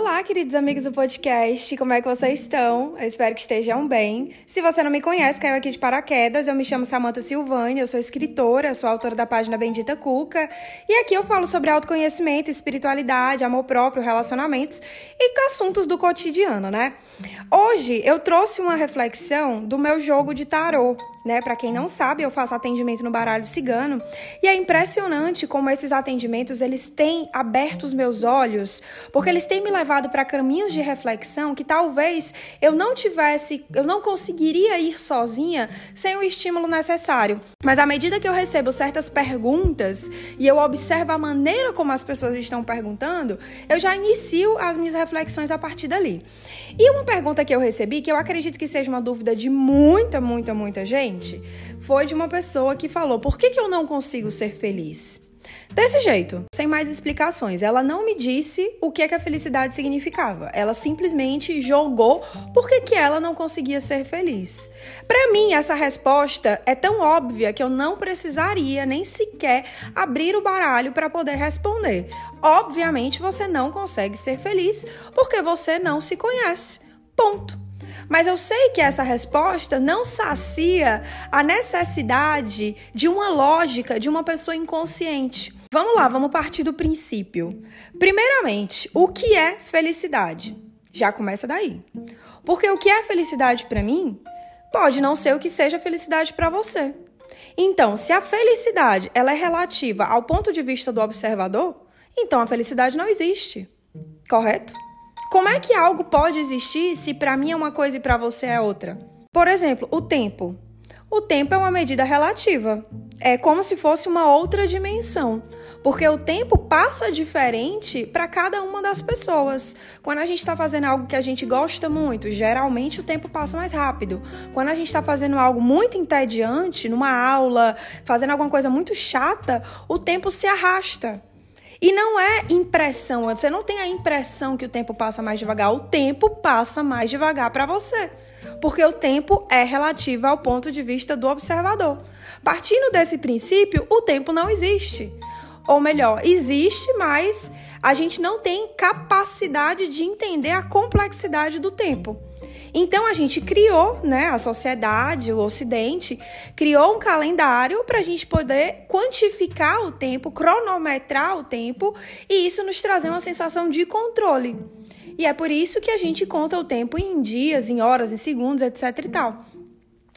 Olá, queridos amigos do podcast, como é que vocês estão? Eu espero que estejam bem. Se você não me conhece, caiu aqui de paraquedas, eu me chamo Samantha Silvani, eu sou escritora, sou autora da página Bendita Cuca, e aqui eu falo sobre autoconhecimento, espiritualidade, amor próprio, relacionamentos e assuntos do cotidiano, né? Hoje eu trouxe uma reflexão do meu jogo de tarô né? Para quem não sabe, eu faço atendimento no baralho cigano e é impressionante como esses atendimentos eles têm aberto os meus olhos, porque eles têm me levado para caminhos de reflexão que talvez eu não tivesse, eu não conseguiria ir sozinha sem o estímulo necessário. Mas à medida que eu recebo certas perguntas e eu observo a maneira como as pessoas estão perguntando, eu já inicio as minhas reflexões a partir dali. E uma pergunta que eu recebi, que eu acredito que seja uma dúvida de muita, muita, muita gente, foi de uma pessoa que falou: por que, que eu não consigo ser feliz? Desse jeito, sem mais explicações. Ela não me disse o que, é que a felicidade significava. Ela simplesmente jogou por que ela não conseguia ser feliz. Para mim, essa resposta é tão óbvia que eu não precisaria nem sequer abrir o baralho para poder responder. Obviamente, você não consegue ser feliz porque você não se conhece. Ponto. Mas eu sei que essa resposta não sacia a necessidade de uma lógica de uma pessoa inconsciente. Vamos lá, vamos partir do princípio. Primeiramente, o que é felicidade? Já começa daí. Porque o que é felicidade para mim pode não ser o que seja felicidade para você. Então, se a felicidade ela é relativa ao ponto de vista do observador, então a felicidade não existe. Correto? Como é que algo pode existir se para mim é uma coisa e para você é outra? Por exemplo, o tempo. O tempo é uma medida relativa. É como se fosse uma outra dimensão, porque o tempo passa diferente para cada uma das pessoas. Quando a gente está fazendo algo que a gente gosta muito, geralmente o tempo passa mais rápido. Quando a gente está fazendo algo muito entediante, numa aula, fazendo alguma coisa muito chata, o tempo se arrasta. E não é impressão, você não tem a impressão que o tempo passa mais devagar, o tempo passa mais devagar para você. Porque o tempo é relativo ao ponto de vista do observador. Partindo desse princípio, o tempo não existe. Ou melhor, existe, mas a gente não tem capacidade de entender a complexidade do tempo. Então a gente criou, né, a sociedade, o Ocidente, criou um calendário para a gente poder quantificar o tempo, cronometrar o tempo e isso nos trazer uma sensação de controle. E é por isso que a gente conta o tempo em dias, em horas, em segundos, etc e tal.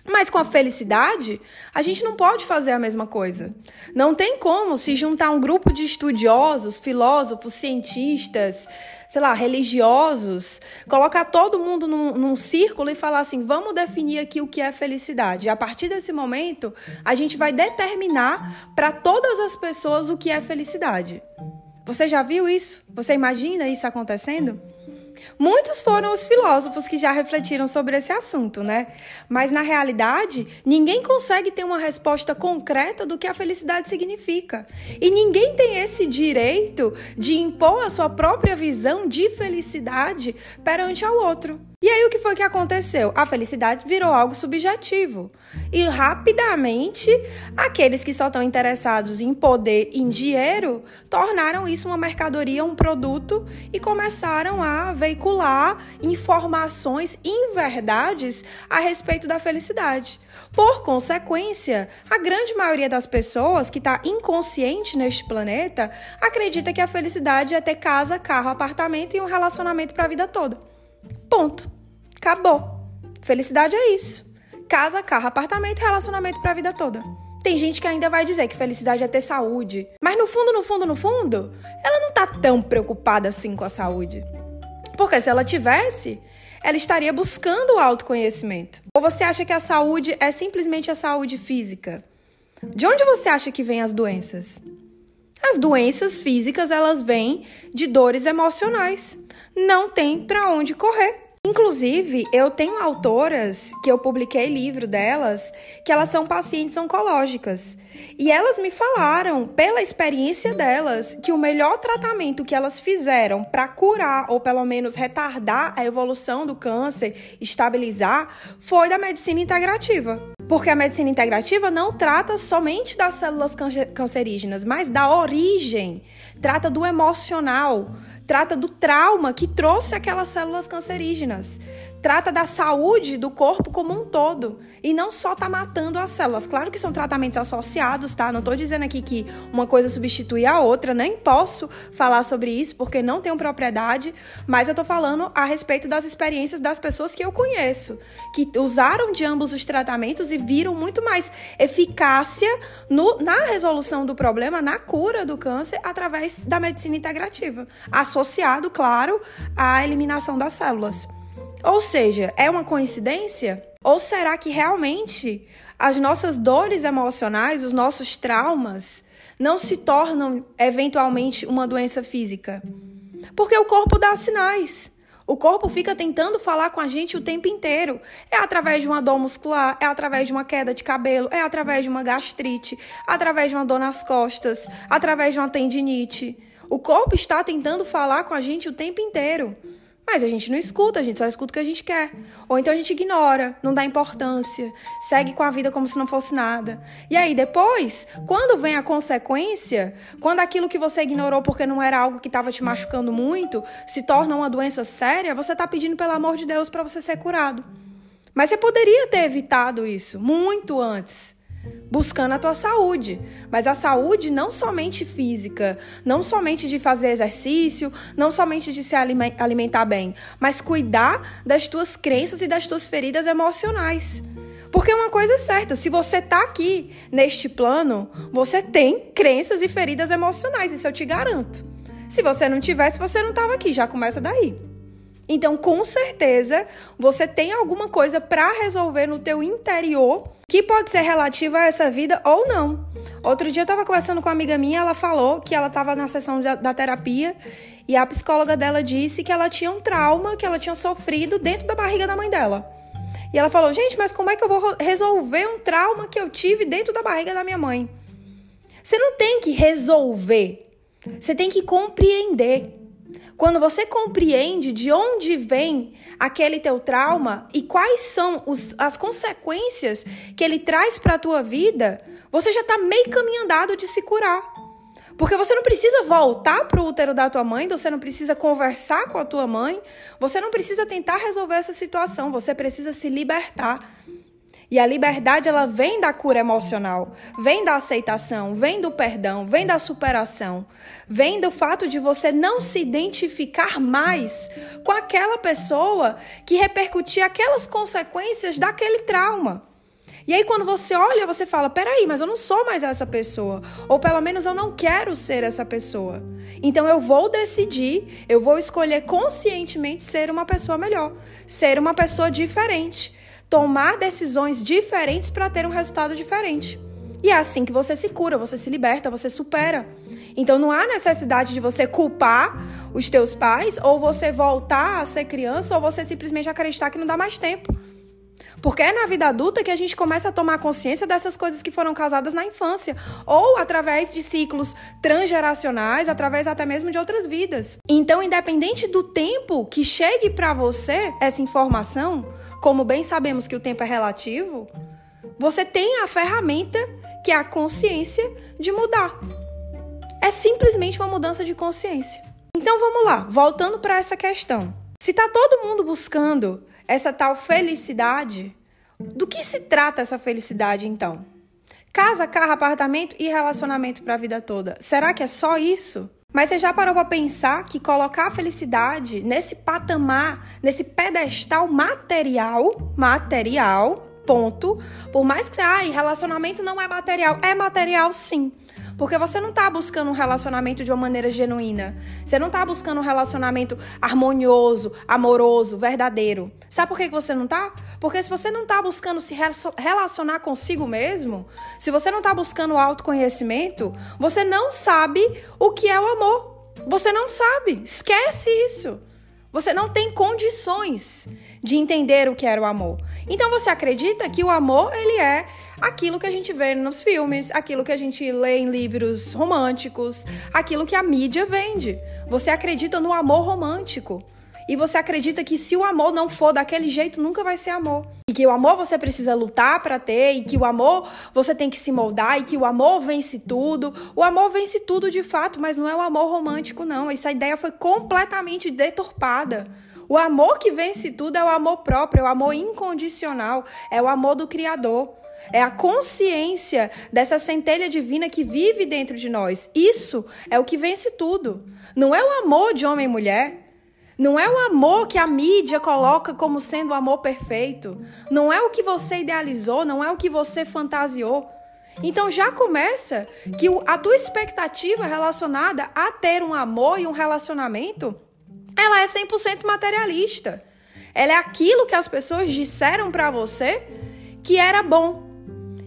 Mas com a felicidade, a gente não pode fazer a mesma coisa. Não tem como se juntar um grupo de estudiosos, filósofos, cientistas, sei lá, religiosos, colocar todo mundo num, num círculo e falar assim: vamos definir aqui o que é felicidade. E a partir desse momento, a gente vai determinar para todas as pessoas o que é felicidade. Você já viu isso? Você imagina isso acontecendo? Muitos foram os filósofos que já refletiram sobre esse assunto, né? Mas na realidade, ninguém consegue ter uma resposta concreta do que a felicidade significa. E ninguém tem esse direito de impor a sua própria visão de felicidade perante ao outro. E aí o que foi que aconteceu? A felicidade virou algo subjetivo. E rapidamente, aqueles que só estão interessados em poder, em dinheiro, tornaram isso uma mercadoria, um produto e começaram a veicular informações inverdades a respeito da felicidade. Por consequência, a grande maioria das pessoas que está inconsciente neste planeta acredita que a felicidade é ter casa, carro, apartamento e um relacionamento para a vida toda. Ponto. Acabou. Felicidade é isso. Casa, carro, apartamento relacionamento para a vida toda. Tem gente que ainda vai dizer que felicidade é ter saúde. Mas no fundo, no fundo, no fundo, ela não tá tão preocupada assim com a saúde. Porque se ela tivesse, ela estaria buscando o autoconhecimento. Ou você acha que a saúde é simplesmente a saúde física? De onde você acha que vêm as doenças? As doenças físicas, elas vêm de dores emocionais. Não tem para onde correr. Inclusive, eu tenho autoras que eu publiquei livro delas, que elas são pacientes oncológicas. E elas me falaram, pela experiência delas, que o melhor tratamento que elas fizeram para curar ou pelo menos retardar a evolução do câncer, estabilizar, foi da medicina integrativa. Porque a medicina integrativa não trata somente das células cancerígenas, mas da origem, trata do emocional, trata do trauma que trouxe aquelas células cancerígenas, trata da saúde do corpo como um todo e não só tá matando as células. Claro que são tratamentos associados, tá? Não tô dizendo aqui que uma coisa substitui a outra, nem posso falar sobre isso porque não tenho propriedade, mas eu tô falando a respeito das experiências das pessoas que eu conheço, que usaram de ambos os tratamentos e viram muito mais eficácia no, na resolução do problema, na cura do câncer através da medicina integrativa associado, claro, à eliminação das células. Ou seja, é uma coincidência? Ou será que realmente as nossas dores emocionais, os nossos traumas, não se tornam eventualmente uma doença física? Porque o corpo dá sinais. O corpo fica tentando falar com a gente o tempo inteiro. É através de uma dor muscular, é através de uma queda de cabelo, é através de uma gastrite, através de uma dor nas costas, através de uma tendinite. O corpo está tentando falar com a gente o tempo inteiro. Mas a gente não escuta, a gente só escuta o que a gente quer. Ou então a gente ignora, não dá importância, segue com a vida como se não fosse nada. E aí depois, quando vem a consequência, quando aquilo que você ignorou porque não era algo que estava te machucando muito, se torna uma doença séria, você está pedindo pelo amor de Deus para você ser curado. Mas você poderia ter evitado isso muito antes buscando a tua saúde. Mas a saúde não somente física, não somente de fazer exercício, não somente de se alimentar bem, mas cuidar das tuas crenças e das tuas feridas emocionais. Porque uma coisa é certa, se você tá aqui neste plano, você tem crenças e feridas emocionais, isso eu te garanto. Se você não tivesse, você não estava aqui, já começa daí. Então, com certeza, você tem alguma coisa para resolver no teu interior que pode ser relativa a essa vida ou não. Outro dia eu estava conversando com uma amiga minha, ela falou que ela estava na sessão da, da, terapia e a psicóloga dela disse que ela tinha um trauma que ela tinha sofrido dentro da barriga da mãe dela. E ela falou: "Gente, mas como é que eu vou resolver um trauma que eu tive dentro da barriga da minha mãe?" Você não tem que resolver. Você tem que compreender. Quando você compreende de onde vem aquele teu trauma e quais são os, as consequências que ele traz para a tua vida, você já está meio caminho andado de se curar. Porque você não precisa voltar para o útero da tua mãe, você não precisa conversar com a tua mãe, você não precisa tentar resolver essa situação, você precisa se libertar. E a liberdade ela vem da cura emocional, vem da aceitação, vem do perdão, vem da superação, vem do fato de você não se identificar mais com aquela pessoa que repercutia aquelas consequências daquele trauma. E aí, quando você olha, você fala: peraí, mas eu não sou mais essa pessoa. Ou pelo menos eu não quero ser essa pessoa. Então eu vou decidir, eu vou escolher conscientemente ser uma pessoa melhor, ser uma pessoa diferente tomar decisões diferentes para ter um resultado diferente. E é assim que você se cura, você se liberta, você supera. Então não há necessidade de você culpar os teus pais ou você voltar a ser criança ou você simplesmente acreditar que não dá mais tempo. Porque é na vida adulta que a gente começa a tomar consciência dessas coisas que foram causadas na infância, ou através de ciclos transgeracionais, através até mesmo de outras vidas. Então, independente do tempo que chegue para você essa informação, como bem sabemos que o tempo é relativo, você tem a ferramenta que é a consciência de mudar. É simplesmente uma mudança de consciência. Então vamos lá, voltando para essa questão. Se está todo mundo buscando essa tal felicidade, do que se trata essa felicidade então? Casa, carro, apartamento e relacionamento para a vida toda. Será que é só isso? Mas você já parou para pensar que colocar a felicidade nesse patamar, nesse pedestal material, material, ponto, por mais que você, ai, relacionamento não é material, é material sim. Porque você não está buscando um relacionamento de uma maneira genuína. Você não está buscando um relacionamento harmonioso, amoroso, verdadeiro. Sabe por que você não está? Porque se você não está buscando se relacionar consigo mesmo, se você não está buscando autoconhecimento, você não sabe o que é o amor. Você não sabe. Esquece isso. Você não tem condições de entender o que era o amor. Então você acredita que o amor ele é aquilo que a gente vê nos filmes, aquilo que a gente lê em livros românticos, aquilo que a mídia vende. Você acredita no amor romântico. E você acredita que se o amor não for daquele jeito, nunca vai ser amor. Que o amor você precisa lutar para ter, e que o amor você tem que se moldar, e que o amor vence tudo. O amor vence tudo de fato, mas não é o amor romântico, não. Essa ideia foi completamente deturpada. O amor que vence tudo é o amor próprio, é o amor incondicional, é o amor do Criador. É a consciência dessa centelha divina que vive dentro de nós. Isso é o que vence tudo. Não é o amor de homem e mulher. Não é o amor que a mídia coloca como sendo o amor perfeito. Não é o que você idealizou, não é o que você fantasiou. Então já começa que a tua expectativa relacionada a ter um amor e um relacionamento, ela é 100% materialista. Ela é aquilo que as pessoas disseram para você que era bom.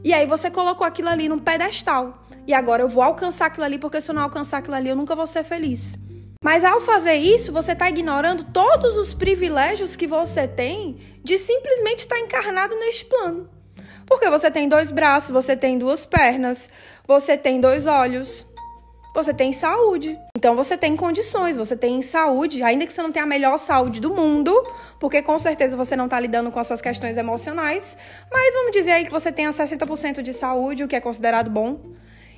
E aí você colocou aquilo ali num pedestal. E agora eu vou alcançar aquilo ali, porque se eu não alcançar aquilo ali, eu nunca vou ser feliz. Mas ao fazer isso, você está ignorando todos os privilégios que você tem de simplesmente estar tá encarnado neste plano. Porque você tem dois braços, você tem duas pernas, você tem dois olhos, você tem saúde. Então você tem condições, você tem saúde, ainda que você não tenha a melhor saúde do mundo, porque com certeza você não está lidando com as suas questões emocionais, mas vamos dizer aí que você tenha 60% de saúde, o que é considerado bom.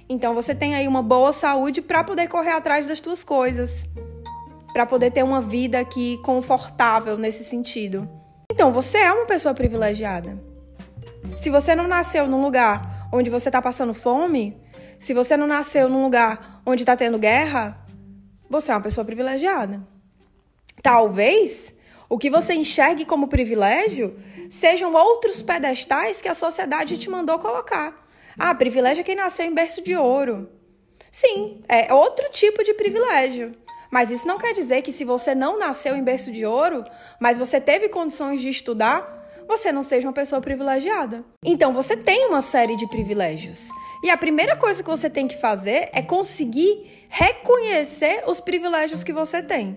Então você tem aí uma boa saúde para poder correr atrás das suas coisas, para poder ter uma vida aqui confortável nesse sentido. Então você é uma pessoa privilegiada. Se você não nasceu num lugar onde você está passando fome, se você não nasceu num lugar onde está tendo guerra, você é uma pessoa privilegiada. Talvez o que você enxergue como privilégio sejam outros pedestais que a sociedade te mandou colocar. Ah, privilégio é quem nasceu em berço de ouro. Sim, é outro tipo de privilégio. Mas isso não quer dizer que se você não nasceu em berço de ouro, mas você teve condições de estudar, você não seja uma pessoa privilegiada. Então você tem uma série de privilégios. E a primeira coisa que você tem que fazer é conseguir reconhecer os privilégios que você tem.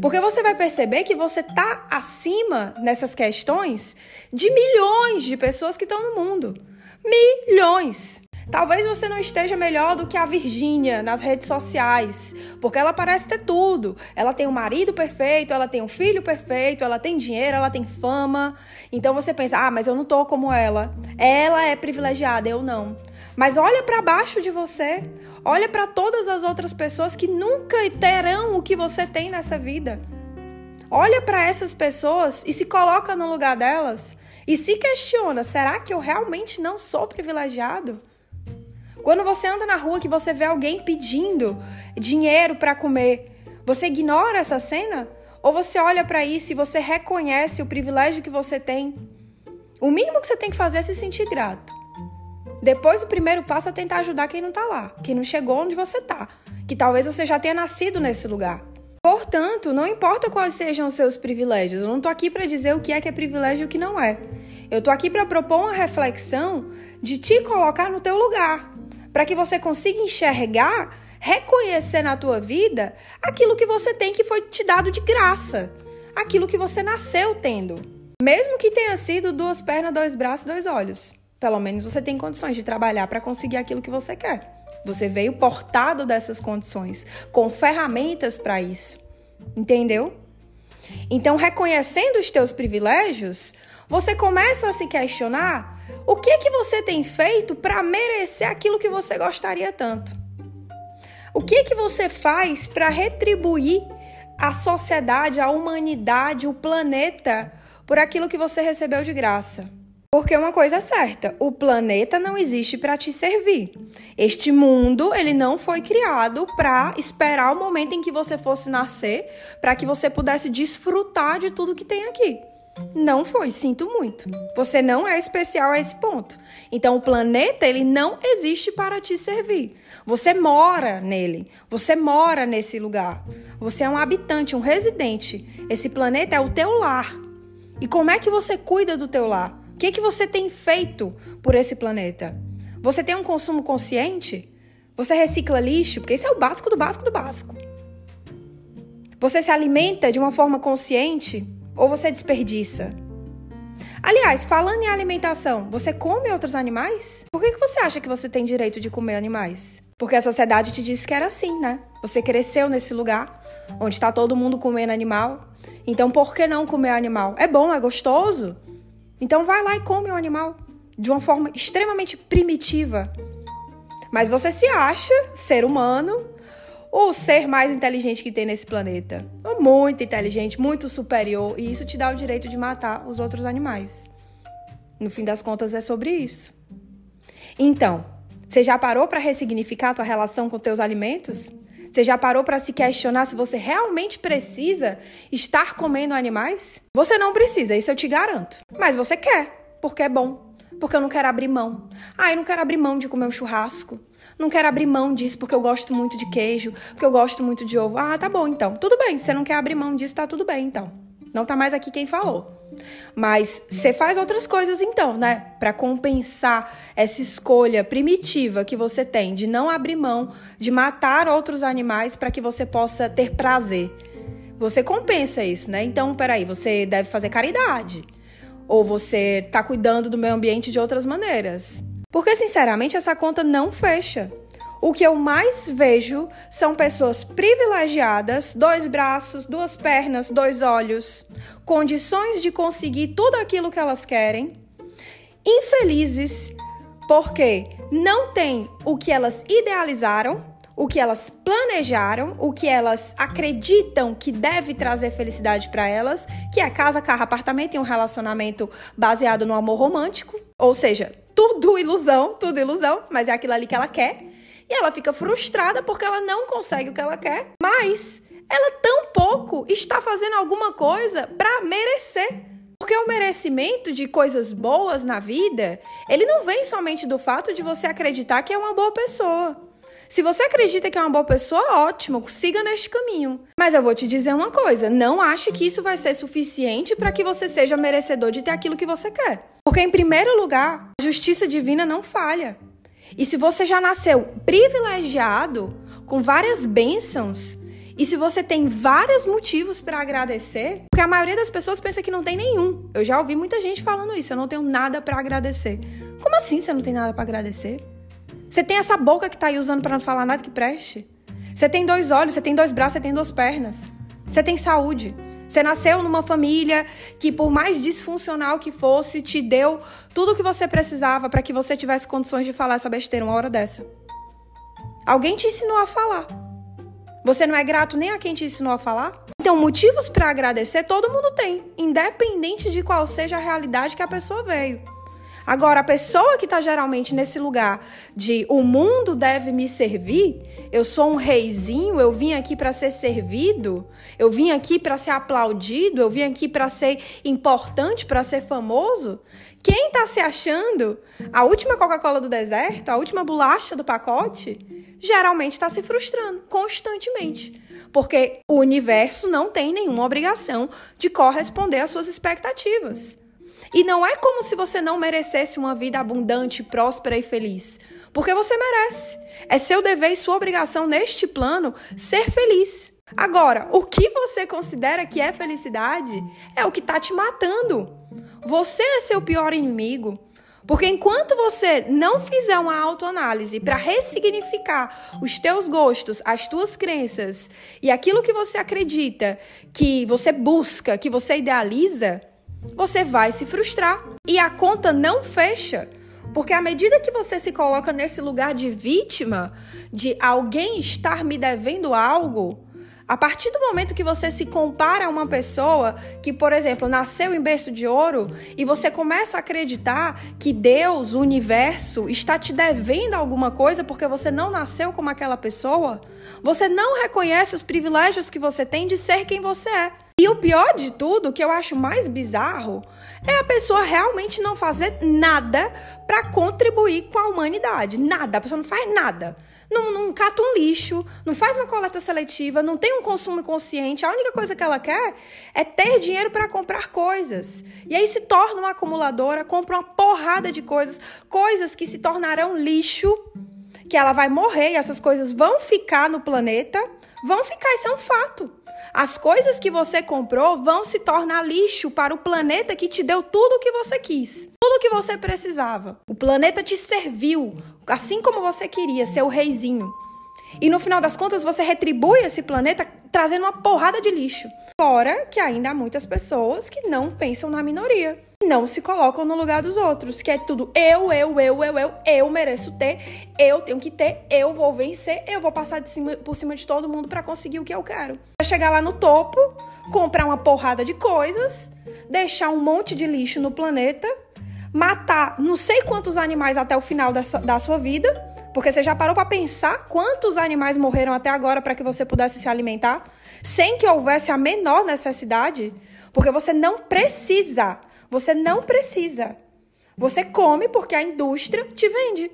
Porque você vai perceber que você está acima nessas questões de milhões de pessoas que estão no mundo. Milhões! Talvez você não esteja melhor do que a Virgínia nas redes sociais, porque ela parece ter tudo. Ela tem um marido perfeito, ela tem um filho perfeito, ela tem dinheiro, ela tem fama. Então você pensa: "Ah, mas eu não tô como ela. Ela é privilegiada, eu não". Mas olha para baixo de você. Olha para todas as outras pessoas que nunca terão o que você tem nessa vida. Olha para essas pessoas e se coloca no lugar delas e se questiona: será que eu realmente não sou privilegiado? Quando você anda na rua que você vê alguém pedindo dinheiro para comer, você ignora essa cena? Ou você olha para isso e você reconhece o privilégio que você tem? O mínimo que você tem que fazer é se sentir grato. Depois, o primeiro passo é tentar ajudar quem não tá lá, quem não chegou onde você tá, que talvez você já tenha nascido nesse lugar. Portanto, não importa quais sejam os seus privilégios, eu não tô aqui para dizer o que é que é privilégio e o que não é. Eu tô aqui para propor uma reflexão de te colocar no teu lugar, para que você consiga enxergar, reconhecer na tua vida aquilo que você tem que foi te dado de graça, aquilo que você nasceu tendo. Mesmo que tenha sido duas pernas, dois braços, dois olhos. Pelo menos você tem condições de trabalhar para conseguir aquilo que você quer. Você veio portado dessas condições, com ferramentas para isso. Entendeu? Então, reconhecendo os teus privilégios, você começa a se questionar o que é que você tem feito para merecer aquilo que você gostaria tanto? O que é que você faz para retribuir a sociedade, a humanidade, o planeta por aquilo que você recebeu de graça? Porque uma coisa é certa, o planeta não existe para te servir. Este mundo, ele não foi criado para esperar o momento em que você fosse nascer, para que você pudesse desfrutar de tudo que tem aqui. Não foi, sinto muito. Você não é especial a esse ponto. Então o planeta ele não existe para te servir. Você mora nele. Você mora nesse lugar. Você é um habitante, um residente. Esse planeta é o teu lar. E como é que você cuida do teu lar? O que que você tem feito por esse planeta? Você tem um consumo consciente? Você recicla lixo? Porque isso é o básico do básico do básico. Você se alimenta de uma forma consciente? Ou você desperdiça? Aliás, falando em alimentação, você come outros animais? Por que, que você acha que você tem direito de comer animais? Porque a sociedade te disse que era assim, né? Você cresceu nesse lugar onde está todo mundo comendo animal Então por que não comer animal? É bom, é gostoso? Então vai lá e come o animal de uma forma extremamente primitiva. Mas você se acha ser humano, o ser mais inteligente que tem nesse planeta. Muito inteligente, muito superior, e isso te dá o direito de matar os outros animais. No fim das contas é sobre isso. Então, você já parou para ressignificar a tua relação com teus alimentos? Você já parou para se questionar se você realmente precisa estar comendo animais? Você não precisa, isso eu te garanto. Mas você quer, porque é bom. Porque eu não quero abrir mão. Ah, eu não quero abrir mão de comer um churrasco. Não quero abrir mão disso porque eu gosto muito de queijo, porque eu gosto muito de ovo. Ah, tá bom então. Tudo bem, se você não quer abrir mão disso, tá tudo bem então. Não tá mais aqui quem falou. Mas você faz outras coisas então, né? Para compensar essa escolha primitiva que você tem de não abrir mão de matar outros animais para que você possa ter prazer. Você compensa isso, né? Então, peraí, você deve fazer caridade. Ou você tá cuidando do meio ambiente de outras maneiras. Porque, sinceramente, essa conta não fecha. O que eu mais vejo são pessoas privilegiadas, dois braços, duas pernas, dois olhos, condições de conseguir tudo aquilo que elas querem, infelizes porque não têm o que elas idealizaram, o que elas planejaram, o que elas acreditam que deve trazer felicidade para elas, que é casa, carro, apartamento e um relacionamento baseado no amor romântico, ou seja, tudo ilusão, tudo ilusão, mas é aquilo ali que ela quer. E ela fica frustrada porque ela não consegue o que ela quer, mas ela tão pouco está fazendo alguma coisa para merecer. Porque o merecimento de coisas boas na vida, ele não vem somente do fato de você acreditar que é uma boa pessoa. Se você acredita que é uma boa pessoa, ótimo, siga neste caminho. Mas eu vou te dizer uma coisa: não ache que isso vai ser suficiente para que você seja merecedor de ter aquilo que você quer. Porque, em primeiro lugar, a justiça divina não falha. E se você já nasceu privilegiado, com várias bênçãos, e se você tem vários motivos para agradecer, porque a maioria das pessoas pensa que não tem nenhum. Eu já ouvi muita gente falando isso, eu não tenho nada para agradecer. Como assim você não tem nada para agradecer? Você tem essa boca que tá aí usando para não falar nada que preste? Você tem dois olhos, você tem dois braços, você tem duas pernas. Você tem saúde. Você nasceu numa família que, por mais disfuncional que fosse, te deu tudo o que você precisava para que você tivesse condições de falar essa besteira uma hora dessa. Alguém te ensinou a falar. Você não é grato nem a quem te ensinou a falar? Então, motivos para agradecer todo mundo tem, independente de qual seja a realidade que a pessoa veio. Agora, a pessoa que está geralmente nesse lugar de o mundo deve me servir, eu sou um reizinho, eu vim aqui para ser servido, eu vim aqui para ser aplaudido, eu vim aqui para ser importante, para ser famoso. Quem está se achando a última Coca-Cola do deserto, a última bolacha do pacote, geralmente está se frustrando constantemente. Porque o universo não tem nenhuma obrigação de corresponder às suas expectativas. E não é como se você não merecesse uma vida abundante, próspera e feliz. Porque você merece. É seu dever e sua obrigação neste plano ser feliz. Agora, o que você considera que é felicidade é o que está te matando. Você é seu pior inimigo. Porque enquanto você não fizer uma autoanálise para ressignificar os teus gostos, as tuas crenças e aquilo que você acredita, que você busca, que você idealiza, você vai se frustrar e a conta não fecha. Porque à medida que você se coloca nesse lugar de vítima, de alguém estar me devendo algo, a partir do momento que você se compara a uma pessoa que, por exemplo, nasceu em berço de ouro e você começa a acreditar que Deus, o universo, está te devendo alguma coisa porque você não nasceu como aquela pessoa, você não reconhece os privilégios que você tem de ser quem você é. E o pior de tudo, que eu acho mais bizarro, é a pessoa realmente não fazer nada para contribuir com a humanidade. Nada, a pessoa não faz nada. Não, não cata um lixo, não faz uma coleta seletiva, não tem um consumo consciente. A única coisa que ela quer é ter dinheiro para comprar coisas. E aí se torna uma acumuladora, compra uma porrada de coisas, coisas que se tornarão lixo, que ela vai morrer e essas coisas vão ficar no planeta, vão ficar, isso é um fato. As coisas que você comprou vão se tornar lixo para o planeta que te deu tudo o que você quis, tudo o que você precisava. O planeta te serviu, assim como você queria, ser o reizinho. E no final das contas, você retribui esse planeta trazendo uma porrada de lixo. Fora que ainda há muitas pessoas que não pensam na minoria. Não se colocam no lugar dos outros, que é tudo eu, eu, eu, eu, eu, eu mereço ter, eu tenho que ter, eu vou vencer, eu vou passar cima, por cima de todo mundo para conseguir o que eu quero. Chegar lá no topo, comprar uma porrada de coisas, deixar um monte de lixo no planeta, matar não sei quantos animais até o final da sua vida porque você já parou para pensar quantos animais morreram até agora para que você pudesse se alimentar, sem que houvesse a menor necessidade? Porque você não precisa. Você não precisa. Você come porque a indústria te vende.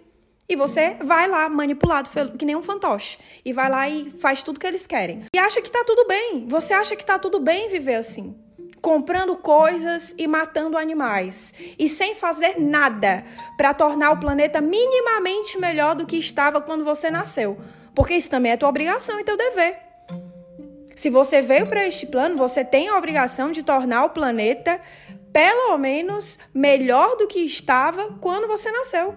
E você vai lá manipulado, que nem um fantoche. E vai lá e faz tudo que eles querem. E acha que tá tudo bem. Você acha que tá tudo bem viver assim comprando coisas e matando animais e sem fazer nada para tornar o planeta minimamente melhor do que estava quando você nasceu. Porque isso também é tua obrigação e teu dever. Se você veio para este plano, você tem a obrigação de tornar o planeta pelo menos melhor do que estava quando você nasceu.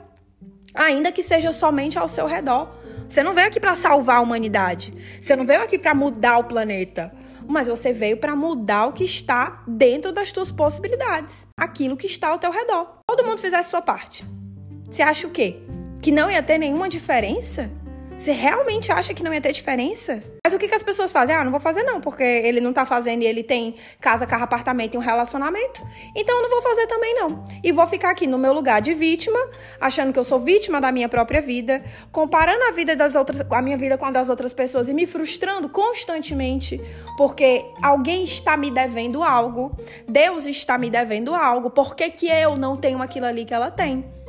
Ainda que seja somente ao seu redor. Você não veio aqui para salvar a humanidade. Você não veio aqui para mudar o planeta mas você veio para mudar o que está dentro das tuas possibilidades, aquilo que está ao teu redor. Todo mundo fizesse sua parte. Você acha o quê? Que não ia ter nenhuma diferença? Você realmente acha que não ia ter diferença? Mas o que, que as pessoas fazem? Ah, não vou fazer não, porque ele não tá fazendo e ele tem casa, carro, apartamento e um relacionamento. Então não vou fazer também não. E vou ficar aqui no meu lugar de vítima, achando que eu sou vítima da minha própria vida, comparando a vida das outras, a minha vida com a das outras pessoas e me frustrando constantemente, porque alguém está me devendo algo, Deus está me devendo algo, por que, que eu não tenho aquilo ali que ela tem?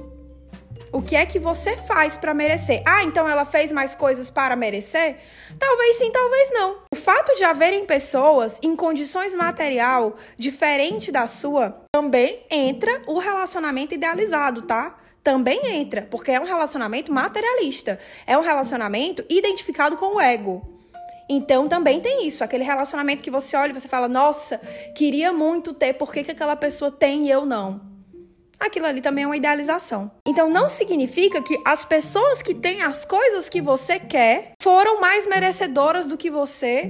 O que é que você faz para merecer? Ah, então ela fez mais coisas para merecer? Talvez sim, talvez não. O fato de haverem pessoas em condições material diferente da sua também entra o relacionamento idealizado, tá? Também entra, porque é um relacionamento materialista. É um relacionamento identificado com o ego. Então também tem isso, aquele relacionamento que você olha e você fala, nossa, queria muito ter, por que, que aquela pessoa tem e eu não? Aquilo ali também é uma idealização. Então não significa que as pessoas que têm as coisas que você quer foram mais merecedoras do que você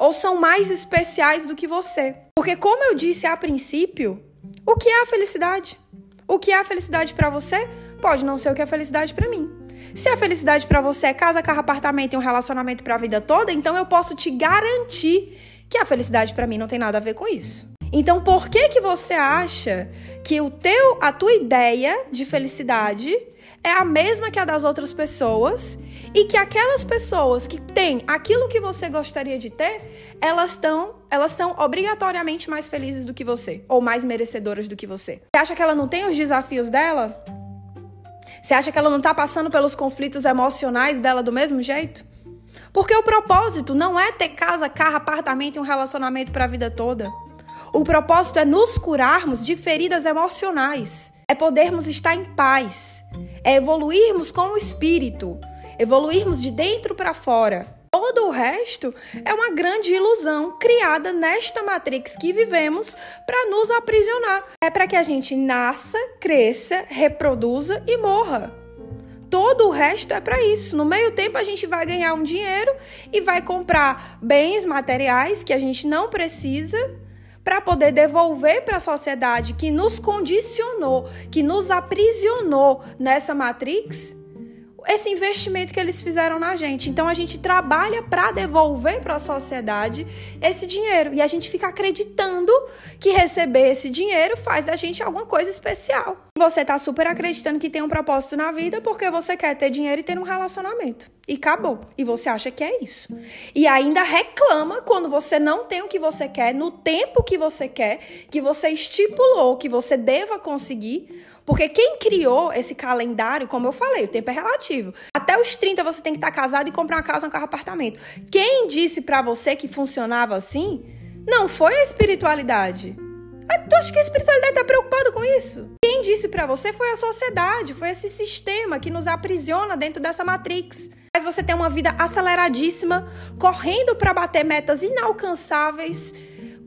ou são mais especiais do que você. Porque como eu disse a princípio, o que é a felicidade? O que é a felicidade para você pode não ser o que é felicidade para mim. Se a felicidade para você é casa, carro, apartamento e um relacionamento para a vida toda, então eu posso te garantir que a felicidade para mim não tem nada a ver com isso. Então, por que que você acha que o teu, a tua ideia de felicidade é a mesma que a das outras pessoas e que aquelas pessoas que têm aquilo que você gostaria de ter, elas estão, elas são obrigatoriamente mais felizes do que você ou mais merecedoras do que você. Você acha que ela não tem os desafios dela? Você acha que ela não está passando pelos conflitos emocionais dela do mesmo jeito? Porque o propósito não é ter casa, carro, apartamento e um relacionamento para a vida toda. O propósito é nos curarmos de feridas emocionais, é podermos estar em paz, é evoluirmos com o espírito, evoluirmos de dentro para fora. Todo o resto é uma grande ilusão criada nesta matrix que vivemos para nos aprisionar. É para que a gente nasça, cresça, reproduza e morra. Todo o resto é para isso. No meio tempo a gente vai ganhar um dinheiro e vai comprar bens materiais que a gente não precisa para poder devolver para a sociedade que nos condicionou, que nos aprisionou nessa matrix, esse investimento que eles fizeram na gente. Então a gente trabalha para devolver para a sociedade esse dinheiro e a gente fica acreditando que receber esse dinheiro faz da gente alguma coisa especial. Você tá super acreditando que tem um propósito na vida porque você quer ter dinheiro e ter um relacionamento. E acabou. E você acha que é isso. E ainda reclama quando você não tem o que você quer, no tempo que você quer, que você estipulou que você deva conseguir. Porque quem criou esse calendário, como eu falei, o tempo é relativo. Até os 30 você tem que estar casado e comprar uma casa, um carro, apartamento. Quem disse para você que funcionava assim? Não foi a espiritualidade. Tu acha que a espiritualidade está preocupada com isso? Quem disse para você foi a sociedade, foi esse sistema que nos aprisiona dentro dessa matrix. Mas você tem uma vida aceleradíssima, correndo para bater metas inalcançáveis,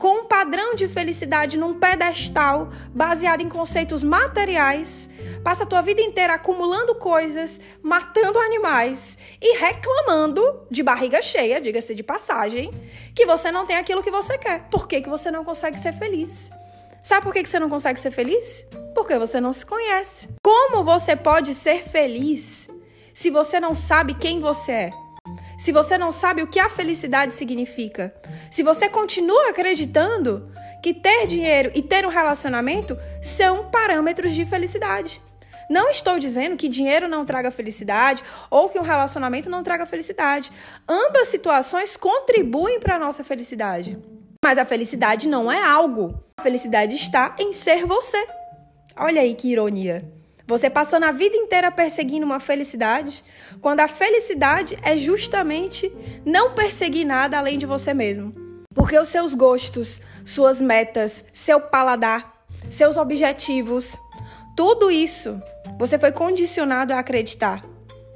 com um padrão de felicidade num pedestal baseado em conceitos materiais, passa a tua vida inteira acumulando coisas, matando animais e reclamando de barriga cheia, diga-se de passagem, que você não tem aquilo que você quer. Por que, que você não consegue ser feliz? Sabe por que, que você não consegue ser feliz? Porque você não se conhece. Como você pode ser feliz se você não sabe quem você é? Se você não sabe o que a felicidade significa? Se você continua acreditando que ter dinheiro e ter um relacionamento são parâmetros de felicidade. Não estou dizendo que dinheiro não traga felicidade ou que um relacionamento não traga felicidade. Ambas situações contribuem para a nossa felicidade. Mas a felicidade não é algo. A felicidade está em ser você. Olha aí que ironia. Você passando a vida inteira perseguindo uma felicidade, quando a felicidade é justamente não perseguir nada além de você mesmo. Porque os seus gostos, suas metas, seu paladar, seus objetivos, tudo isso você foi condicionado a acreditar.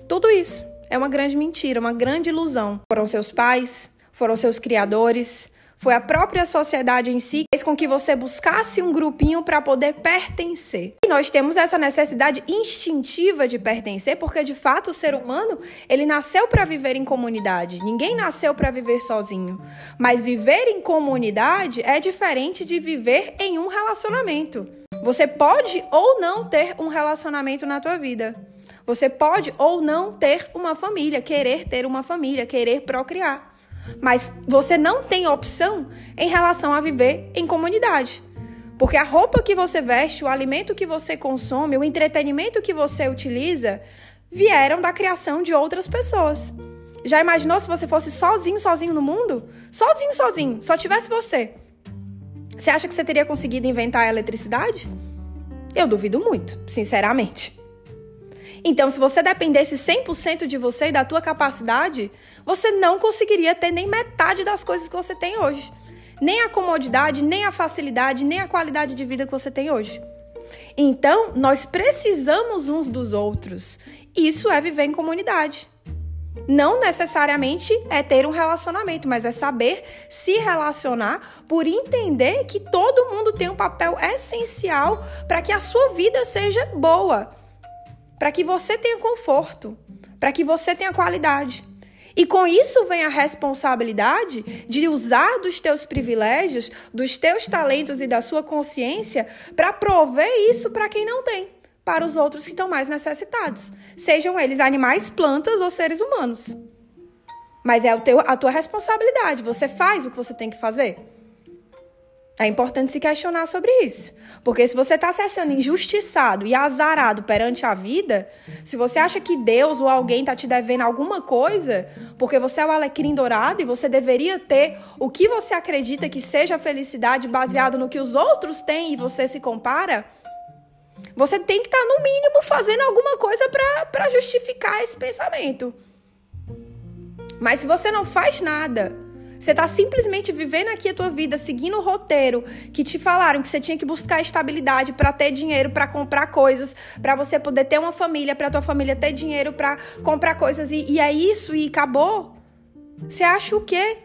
Tudo isso é uma grande mentira, uma grande ilusão. Foram seus pais, foram seus criadores, foi a própria sociedade em si que fez com que você buscasse um grupinho para poder pertencer. E nós temos essa necessidade instintiva de pertencer, porque de fato o ser humano, ele nasceu para viver em comunidade. Ninguém nasceu para viver sozinho. Mas viver em comunidade é diferente de viver em um relacionamento. Você pode ou não ter um relacionamento na tua vida. Você pode ou não ter uma família, querer ter uma família, querer procriar. Mas você não tem opção em relação a viver em comunidade. Porque a roupa que você veste, o alimento que você consome, o entretenimento que você utiliza, vieram da criação de outras pessoas. Já imaginou se você fosse sozinho, sozinho no mundo? Sozinho, sozinho, só tivesse você. Você acha que você teria conseguido inventar a eletricidade? Eu duvido muito, sinceramente. Então, se você dependesse 100% de você e da tua capacidade, você não conseguiria ter nem metade das coisas que você tem hoje. Nem a comodidade, nem a facilidade, nem a qualidade de vida que você tem hoje. Então, nós precisamos uns dos outros. Isso é viver em comunidade. Não necessariamente é ter um relacionamento, mas é saber se relacionar por entender que todo mundo tem um papel essencial para que a sua vida seja boa para que você tenha conforto, para que você tenha qualidade. E com isso vem a responsabilidade de usar dos teus privilégios, dos teus talentos e da sua consciência para prover isso para quem não tem, para os outros que estão mais necessitados, sejam eles animais, plantas ou seres humanos. Mas é teu, a tua responsabilidade, você faz o que você tem que fazer. É importante se questionar sobre isso. Porque se você está se achando injustiçado e azarado perante a vida, se você acha que Deus ou alguém está te devendo alguma coisa, porque você é o alecrim dourado e você deveria ter o que você acredita que seja felicidade baseado no que os outros têm e você se compara, você tem que estar, tá, no mínimo, fazendo alguma coisa para justificar esse pensamento. Mas se você não faz nada, você está simplesmente vivendo aqui a tua vida, seguindo o roteiro que te falaram que você tinha que buscar estabilidade para ter dinheiro para comprar coisas, para você poder ter uma família, para tua família ter dinheiro para comprar coisas e, e é isso e acabou. Você acha o quê?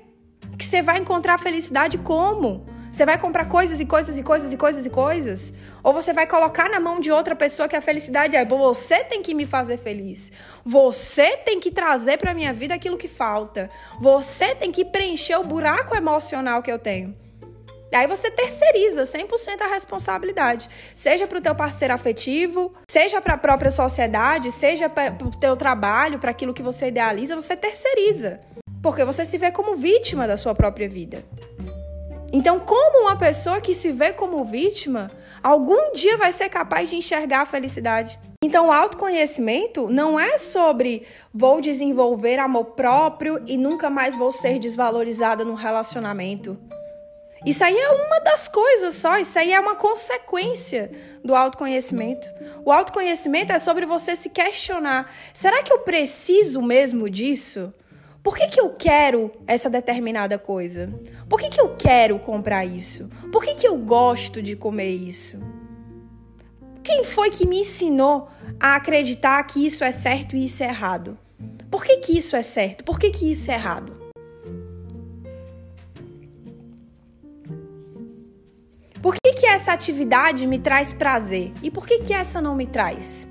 Que você vai encontrar felicidade como? Você vai comprar coisas e coisas e coisas e coisas e coisas? Ou você vai colocar na mão de outra pessoa que a felicidade é você tem que me fazer feliz. Você tem que trazer para minha vida aquilo que falta. Você tem que preencher o buraco emocional que eu tenho. Aí você terceiriza 100% a responsabilidade, seja para o teu parceiro afetivo, seja para a própria sociedade, seja para o teu trabalho, para aquilo que você idealiza, você terceiriza, porque você se vê como vítima da sua própria vida. Então, como uma pessoa que se vê como vítima, algum dia vai ser capaz de enxergar a felicidade? Então, o autoconhecimento não é sobre vou desenvolver amor próprio e nunca mais vou ser desvalorizada no relacionamento. Isso aí é uma das coisas só, isso aí é uma consequência do autoconhecimento. O autoconhecimento é sobre você se questionar: será que eu preciso mesmo disso? Por que, que eu quero essa determinada coisa? Por que, que eu quero comprar isso? Por que, que eu gosto de comer isso? Quem foi que me ensinou a acreditar que isso é certo e isso é errado? Por que, que isso é certo? Por que, que isso é errado? Por que, que essa atividade me traz prazer? E por que, que essa não me traz?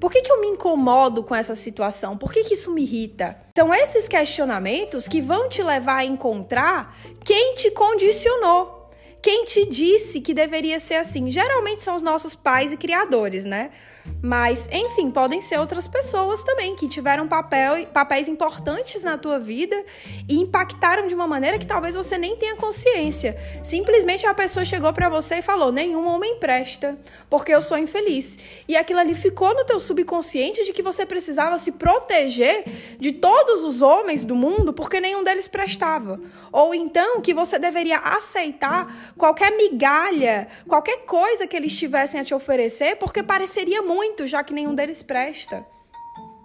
Por que, que eu me incomodo com essa situação? Por que, que isso me irrita? São esses questionamentos que vão te levar a encontrar quem te condicionou. Quem te disse que deveria ser assim? Geralmente são os nossos pais e criadores, né? Mas, enfim, podem ser outras pessoas também que tiveram papel, papéis importantes na tua vida e impactaram de uma maneira que talvez você nem tenha consciência. Simplesmente a pessoa chegou para você e falou: "Nenhum homem presta, porque eu sou infeliz". E aquilo ali ficou no teu subconsciente de que você precisava se proteger de todos os homens do mundo porque nenhum deles prestava. Ou então que você deveria aceitar qualquer migalha, qualquer coisa que eles tivessem a te oferecer, porque pareceria muito muito, já que nenhum deles presta.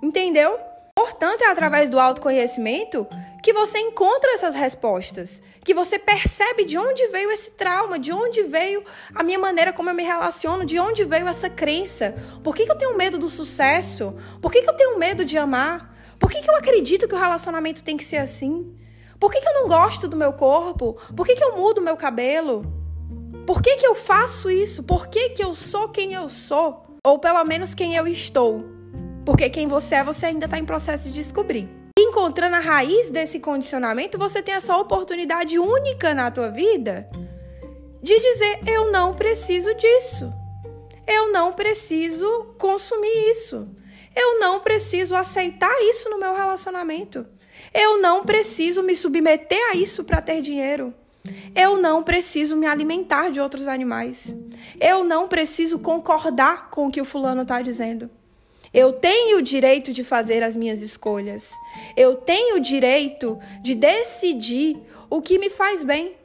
Entendeu? Portanto, é através do autoconhecimento que você encontra essas respostas, que você percebe de onde veio esse trauma, de onde veio a minha maneira como eu me relaciono, de onde veio essa crença. Por que, que eu tenho medo do sucesso? Por que, que eu tenho medo de amar? Por que, que eu acredito que o relacionamento tem que ser assim? Por que, que eu não gosto do meu corpo? Por que, que eu mudo meu cabelo? Por que, que eu faço isso? Por que, que eu sou quem eu sou? Ou pelo menos quem eu estou. Porque quem você é, você ainda está em processo de descobrir. Encontrando a raiz desse condicionamento, você tem essa oportunidade única na tua vida de dizer: eu não preciso disso. Eu não preciso consumir isso. Eu não preciso aceitar isso no meu relacionamento. Eu não preciso me submeter a isso para ter dinheiro. Eu não preciso me alimentar de outros animais. Eu não preciso concordar com o que o fulano está dizendo. Eu tenho o direito de fazer as minhas escolhas. Eu tenho o direito de decidir o que me faz bem.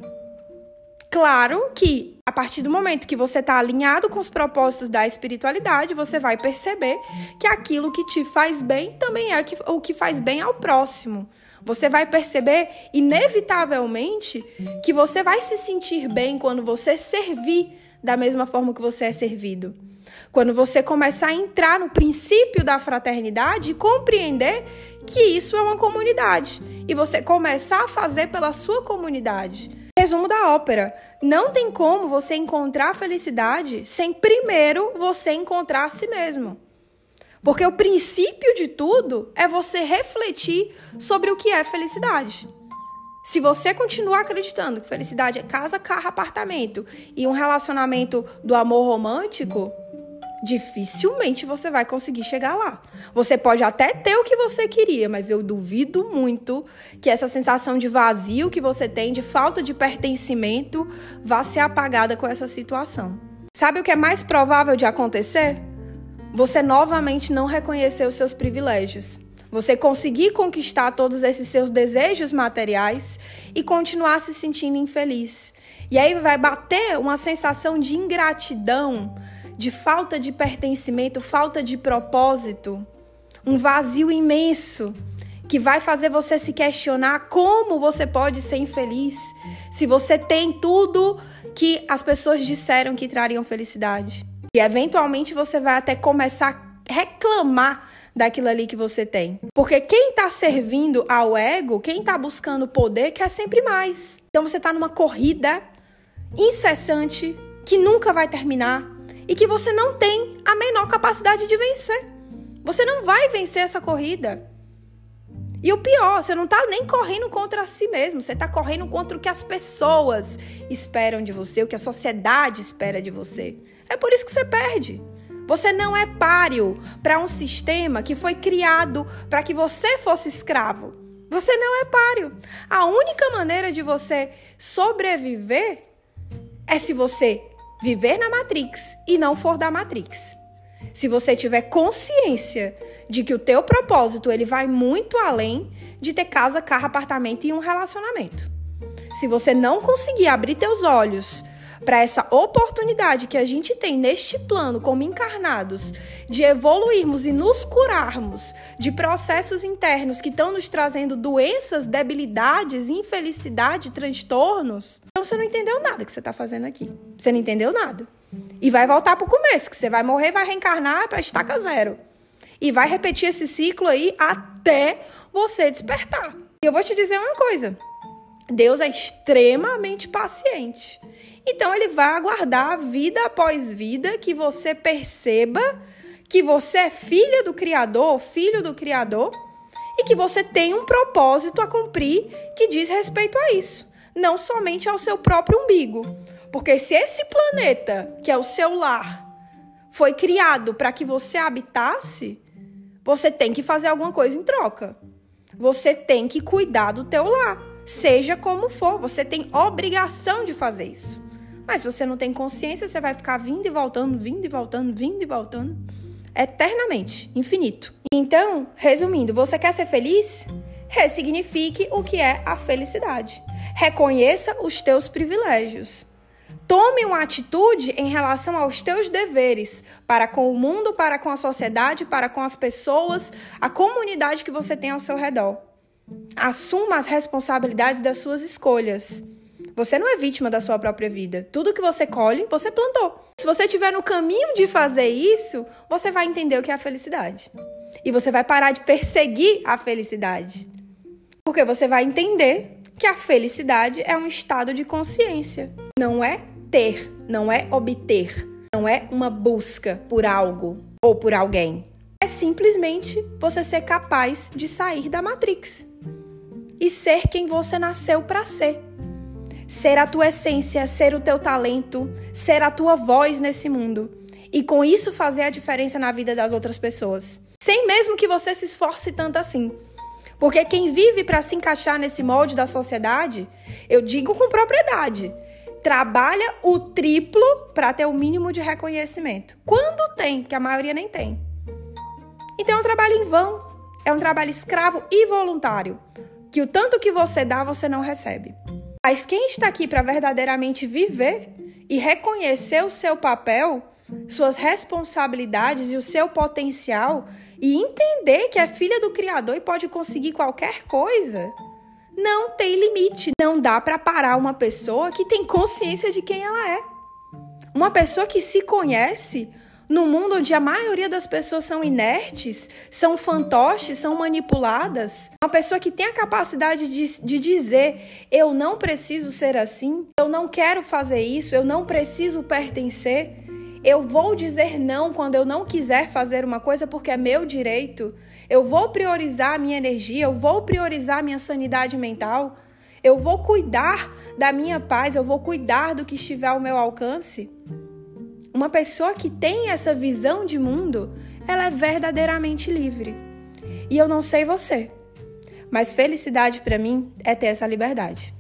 Claro que a partir do momento que você está alinhado com os propósitos da espiritualidade, você vai perceber que aquilo que te faz bem também é o que faz bem ao próximo. Você vai perceber, inevitavelmente, que você vai se sentir bem quando você servir da mesma forma que você é servido. Quando você começar a entrar no princípio da fraternidade e compreender que isso é uma comunidade e você começar a fazer pela sua comunidade. Resumo da ópera: não tem como você encontrar felicidade sem primeiro você encontrar a si mesmo. Porque o princípio de tudo é você refletir sobre o que é felicidade. Se você continuar acreditando que felicidade é casa, carro, apartamento e um relacionamento do amor romântico, dificilmente você vai conseguir chegar lá. Você pode até ter o que você queria, mas eu duvido muito que essa sensação de vazio que você tem, de falta de pertencimento, vá ser apagada com essa situação. Sabe o que é mais provável de acontecer? você novamente não reconhecer os seus privilégios. Você conseguir conquistar todos esses seus desejos materiais e continuar se sentindo infeliz. E aí vai bater uma sensação de ingratidão, de falta de pertencimento, falta de propósito, um vazio imenso que vai fazer você se questionar como você pode ser infeliz se você tem tudo que as pessoas disseram que trariam felicidade. E eventualmente você vai até começar a reclamar daquilo ali que você tem. Porque quem está servindo ao ego, quem está buscando poder, quer sempre mais. Então você está numa corrida incessante que nunca vai terminar e que você não tem a menor capacidade de vencer. Você não vai vencer essa corrida. E o pior, você não está nem correndo contra si mesmo, você está correndo contra o que as pessoas esperam de você, o que a sociedade espera de você. É por isso que você perde. Você não é páreo para um sistema que foi criado para que você fosse escravo. Você não é páreo. A única maneira de você sobreviver é se você viver na Matrix e não for da Matrix. Se você tiver consciência de que o teu propósito ele vai muito além de ter casa, carro, apartamento e um relacionamento. Se você não conseguir abrir teus olhos para essa oportunidade que a gente tem neste plano como encarnados de evoluirmos e nos curarmos de processos internos que estão nos trazendo doenças, debilidades, infelicidade, transtornos, então você não entendeu nada que você está fazendo aqui. Você não entendeu nada. E vai voltar para o começo, que você vai morrer, vai reencarnar para estaca zero. E vai repetir esse ciclo aí até você despertar. E eu vou te dizer uma coisa. Deus é extremamente paciente. Então ele vai aguardar vida após vida que você perceba que você é filha do Criador, filho do Criador, e que você tem um propósito a cumprir que diz respeito a isso, não somente ao seu próprio umbigo. Porque se esse planeta, que é o seu lar, foi criado para que você habitasse, você tem que fazer alguma coisa em troca. Você tem que cuidar do teu lar, seja como for, você tem obrigação de fazer isso. Mas se você não tem consciência, você vai ficar vindo e voltando, vindo e voltando, vindo e voltando, eternamente, infinito. Então, resumindo, você quer ser feliz? Ressignifique o que é a felicidade. Reconheça os teus privilégios. Tome uma atitude em relação aos teus deveres para com o mundo, para com a sociedade, para com as pessoas, a comunidade que você tem ao seu redor. Assuma as responsabilidades das suas escolhas. Você não é vítima da sua própria vida. Tudo que você colhe, você plantou. Se você estiver no caminho de fazer isso, você vai entender o que é a felicidade. E você vai parar de perseguir a felicidade. Porque você vai entender que a felicidade é um estado de consciência. Não é ter, não é obter, não é uma busca por algo ou por alguém. É simplesmente você ser capaz de sair da Matrix e ser quem você nasceu para ser ser a tua essência, ser o teu talento, ser a tua voz nesse mundo. E com isso fazer a diferença na vida das outras pessoas. Sem mesmo que você se esforce tanto assim. Porque quem vive para se encaixar nesse molde da sociedade, eu digo com propriedade, trabalha o triplo para ter o mínimo de reconhecimento. Quando tem, que a maioria nem tem. Então é um trabalho em vão, é um trabalho escravo e voluntário, que o tanto que você dá, você não recebe. Mas quem está aqui para verdadeiramente viver e reconhecer o seu papel, suas responsabilidades e o seu potencial e entender que é filha do Criador e pode conseguir qualquer coisa, não tem limite. Não dá para parar uma pessoa que tem consciência de quem ela é. Uma pessoa que se conhece no mundo onde a maioria das pessoas são inertes, são fantoches, são manipuladas, uma pessoa que tem a capacidade de, de dizer: eu não preciso ser assim, eu não quero fazer isso, eu não preciso pertencer. Eu vou dizer não quando eu não quiser fazer uma coisa porque é meu direito. Eu vou priorizar a minha energia, eu vou priorizar a minha sanidade mental. Eu vou cuidar da minha paz, eu vou cuidar do que estiver ao meu alcance. Uma pessoa que tem essa visão de mundo, ela é verdadeiramente livre. E eu não sei você, mas felicidade para mim é ter essa liberdade.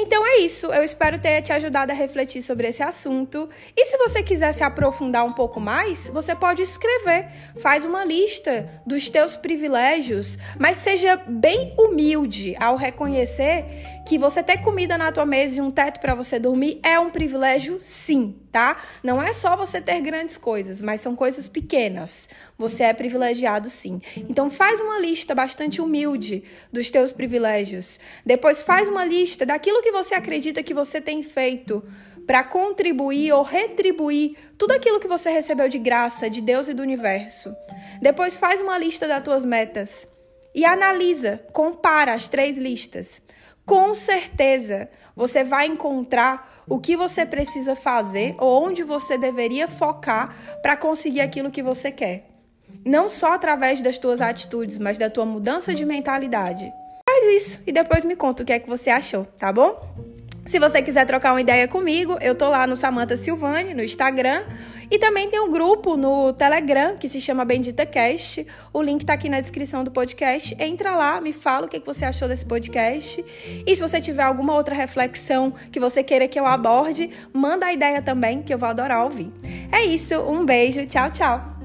Então é isso, eu espero ter te ajudado a refletir sobre esse assunto. E se você quiser se aprofundar um pouco mais, você pode escrever, faz uma lista dos teus privilégios, mas seja bem humilde ao reconhecer que você ter comida na tua mesa e um teto para você dormir é um privilégio, sim, tá? Não é só você ter grandes coisas, mas são coisas pequenas. Você é privilegiado, sim. Então faz uma lista bastante humilde dos teus privilégios. Depois faz uma lista daquilo que você acredita que você tem feito para contribuir ou retribuir tudo aquilo que você recebeu de graça de Deus e do universo. Depois faz uma lista das tuas metas e analisa, compara as três listas com certeza você vai encontrar o que você precisa fazer ou onde você deveria focar para conseguir aquilo que você quer. Não só através das tuas atitudes, mas da tua mudança de mentalidade. Faz isso e depois me conta o que é que você achou, tá bom? Se você quiser trocar uma ideia comigo, eu tô lá no Samantha Silvani, no Instagram. E também tem um grupo no Telegram que se chama Bendita Cast. O link tá aqui na descrição do podcast. Entra lá, me fala o que você achou desse podcast. E se você tiver alguma outra reflexão que você queira que eu aborde, manda a ideia também, que eu vou adorar ouvir. É isso, um beijo, tchau, tchau.